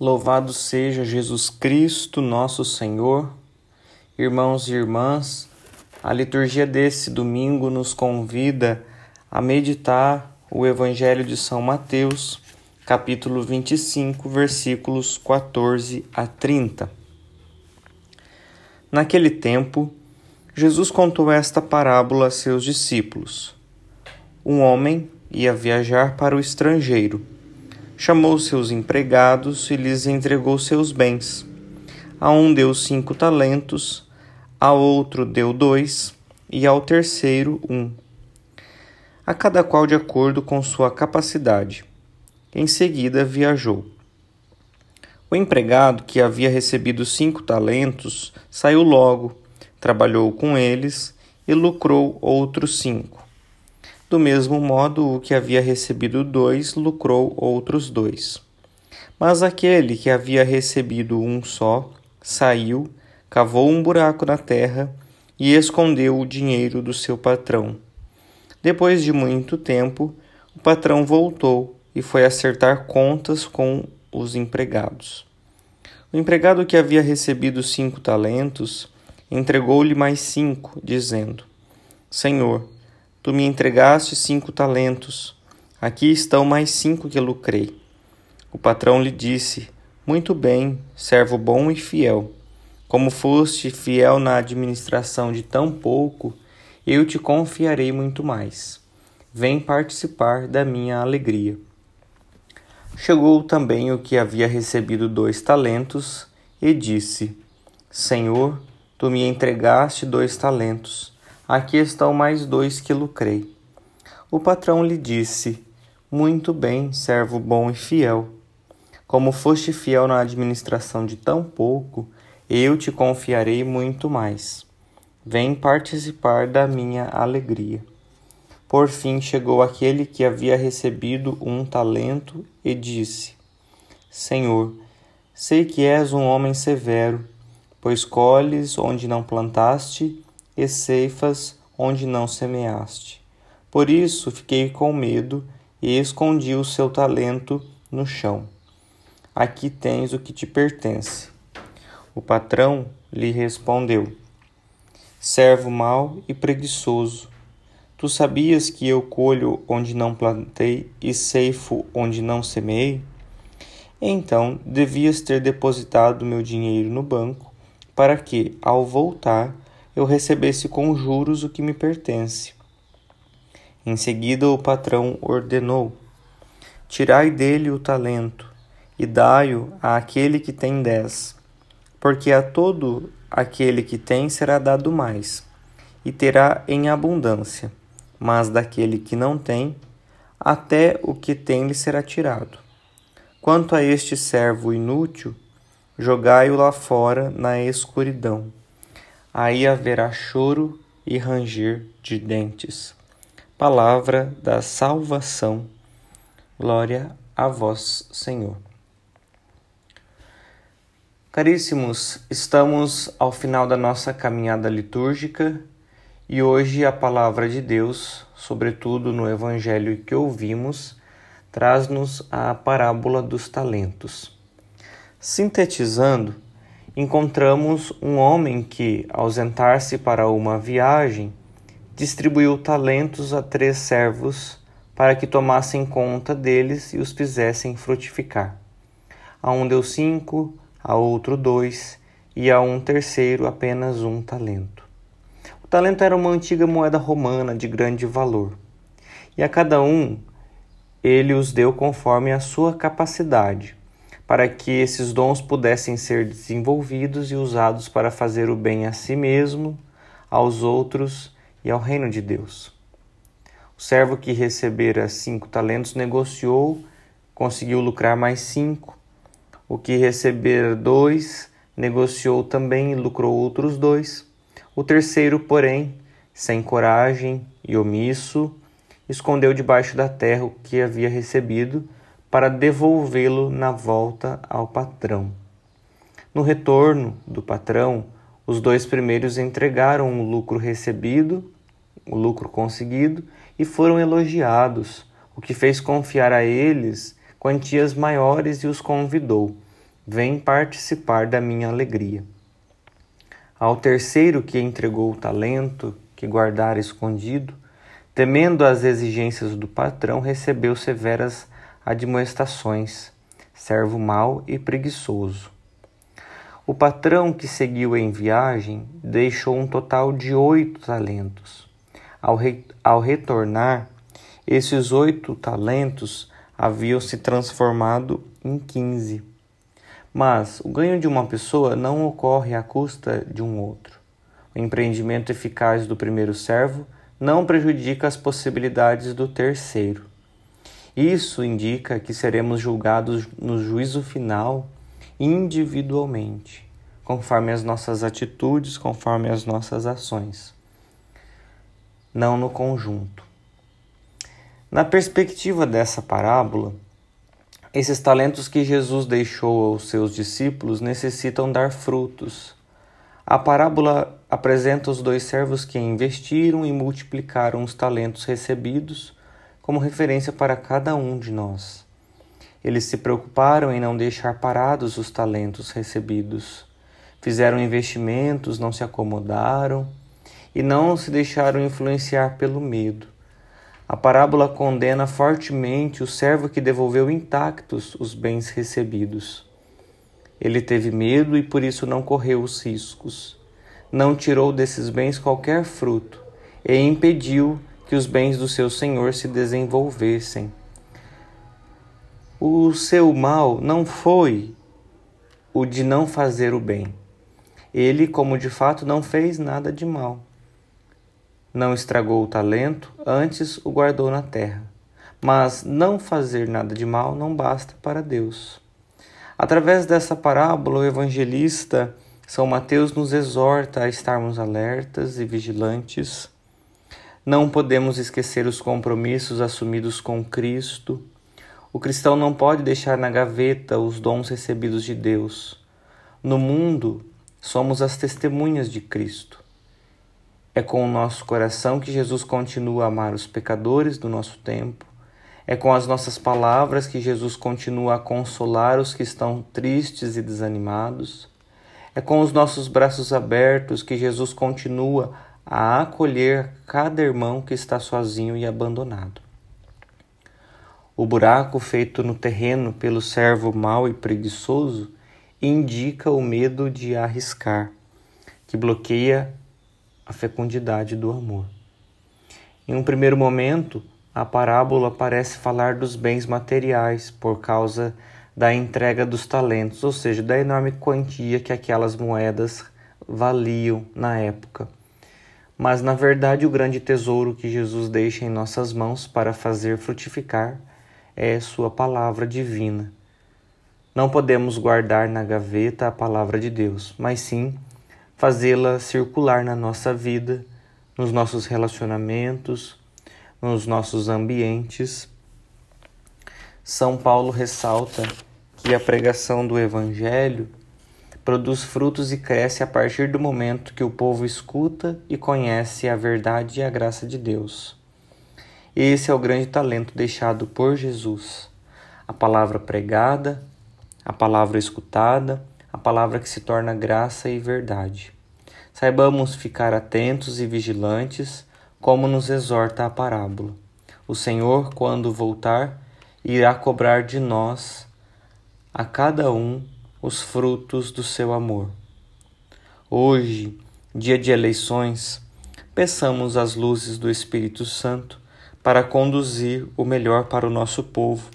Louvado seja Jesus Cristo, nosso Senhor. Irmãos e irmãs, a liturgia desse domingo nos convida a meditar o Evangelho de São Mateus, capítulo 25, versículos 14 a 30. Naquele tempo, Jesus contou esta parábola a seus discípulos. Um homem ia viajar para o estrangeiro chamou seus empregados e lhes entregou seus bens. A um deu cinco talentos, a outro deu dois, e ao terceiro um. A cada qual de acordo com sua capacidade. Em seguida viajou. O empregado, que havia recebido cinco talentos, saiu logo, trabalhou com eles e lucrou outros cinco. Do mesmo modo, o que havia recebido dois lucrou outros dois. Mas aquele que havia recebido um só saiu, cavou um buraco na terra e escondeu o dinheiro do seu patrão. Depois de muito tempo, o patrão voltou e foi acertar contas com os empregados. O empregado que havia recebido cinco talentos entregou-lhe mais cinco, dizendo: Senhor, Tu me entregaste cinco talentos. Aqui estão mais cinco que lucrei. O patrão lhe disse: Muito bem, servo bom e fiel. Como foste fiel na administração de tão pouco, eu te confiarei muito mais. Vem participar da minha alegria. Chegou também o que havia recebido dois talentos e disse: Senhor, tu me entregaste dois talentos. Aqui estão mais dois que lucrei. O patrão lhe disse: Muito bem, servo bom e fiel. Como foste fiel na administração de tão pouco, eu te confiarei muito mais. Vem participar da minha alegria. Por fim chegou aquele que havia recebido um talento e disse: Senhor, sei que és um homem severo, pois colhes onde não plantaste e ceifas onde não semeaste. Por isso fiquei com medo e escondi o seu talento no chão. Aqui tens o que te pertence. O patrão lhe respondeu: Servo mau e preguiçoso, tu sabias que eu colho onde não plantei e ceifo onde não semeei? Então devias ter depositado meu dinheiro no banco, para que, ao voltar, eu recebesse com juros o que me pertence. Em seguida o patrão ordenou: Tirai dele o talento e dai-o àquele que tem dez, porque a todo aquele que tem será dado mais, e terá em abundância, mas daquele que não tem, até o que tem lhe será tirado. Quanto a este servo inútil, jogai-o lá fora na escuridão aí haverá choro e ranger de dentes. Palavra da salvação. Glória a vós, Senhor. Caríssimos, estamos ao final da nossa caminhada litúrgica e hoje a palavra de Deus, sobretudo no evangelho que ouvimos, traz-nos a parábola dos talentos. Sintetizando, encontramos um homem que, ausentar-se para uma viagem, distribuiu talentos a três servos para que tomassem conta deles e os fizessem frutificar. A um deu cinco, a outro dois e a um terceiro apenas um talento. O talento era uma antiga moeda romana de grande valor, e a cada um ele os deu conforme a sua capacidade para que esses dons pudessem ser desenvolvidos e usados para fazer o bem a si mesmo, aos outros e ao reino de Deus. O servo que recebera cinco talentos negociou, conseguiu lucrar mais cinco. O que recebera dois negociou também e lucrou outros dois. O terceiro, porém, sem coragem e omisso, escondeu debaixo da terra o que havia recebido para devolvê-lo na volta ao patrão. No retorno do patrão, os dois primeiros entregaram o lucro recebido, o lucro conseguido, e foram elogiados, o que fez confiar a eles quantias maiores e os convidou: vem participar da minha alegria. Ao terceiro que entregou o talento que guardara escondido, temendo as exigências do patrão, recebeu severas admoestações, servo mau e preguiçoso. O patrão que seguiu em viagem deixou um total de oito talentos. Ao, re ao retornar, esses oito talentos haviam se transformado em quinze. Mas o ganho de uma pessoa não ocorre à custa de um outro. O empreendimento eficaz do primeiro servo não prejudica as possibilidades do terceiro. Isso indica que seremos julgados no juízo final individualmente, conforme as nossas atitudes, conforme as nossas ações, não no conjunto. Na perspectiva dessa parábola, esses talentos que Jesus deixou aos seus discípulos necessitam dar frutos. A parábola apresenta os dois servos que investiram e multiplicaram os talentos recebidos como referência para cada um de nós. Eles se preocuparam em não deixar parados os talentos recebidos. Fizeram investimentos, não se acomodaram e não se deixaram influenciar pelo medo. A parábola condena fortemente o servo que devolveu intactos os bens recebidos. Ele teve medo e por isso não correu os riscos. Não tirou desses bens qualquer fruto e impediu que os bens do seu senhor se desenvolvessem. O seu mal não foi o de não fazer o bem. Ele, como de fato, não fez nada de mal. Não estragou o talento, antes o guardou na terra. Mas não fazer nada de mal não basta para Deus. Através dessa parábola, o evangelista São Mateus nos exorta a estarmos alertas e vigilantes. Não podemos esquecer os compromissos assumidos com Cristo o cristão não pode deixar na gaveta os dons recebidos de Deus. No mundo, somos as testemunhas de Cristo. É com o nosso coração que Jesus continua a amar os pecadores do nosso tempo. É com as nossas palavras que Jesus continua a consolar os que estão tristes e desanimados. É com os nossos braços abertos que Jesus continua a acolher cada irmão que está sozinho e abandonado. O buraco feito no terreno pelo servo mau e preguiçoso indica o medo de arriscar, que bloqueia a fecundidade do amor. Em um primeiro momento, a parábola parece falar dos bens materiais por causa da entrega dos talentos, ou seja, da enorme quantia que aquelas moedas valiam na época. Mas, na verdade, o grande tesouro que Jesus deixa em nossas mãos para fazer frutificar é Sua palavra divina. Não podemos guardar na gaveta a palavra de Deus, mas sim fazê-la circular na nossa vida, nos nossos relacionamentos, nos nossos ambientes. São Paulo ressalta que a pregação do Evangelho produz frutos e cresce a partir do momento que o povo escuta e conhece a verdade e a graça de Deus. Esse é o grande talento deixado por Jesus. A palavra pregada, a palavra escutada, a palavra que se torna graça e verdade. Saibamos ficar atentos e vigilantes, como nos exorta a parábola. O Senhor, quando voltar, irá cobrar de nós, a cada um, os frutos do seu amor. Hoje, dia de eleições, peçamos as luzes do Espírito Santo para conduzir o melhor para o nosso povo,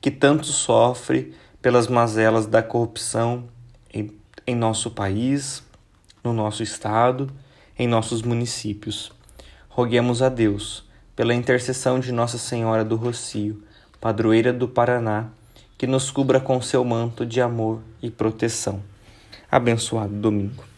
que tanto sofre pelas mazelas da corrupção em, em nosso país, no nosso estado, em nossos municípios. Roguemos a Deus, pela intercessão de Nossa Senhora do Rocio, padroeira do Paraná, que nos cubra com seu manto de amor e proteção. Abençoado domingo.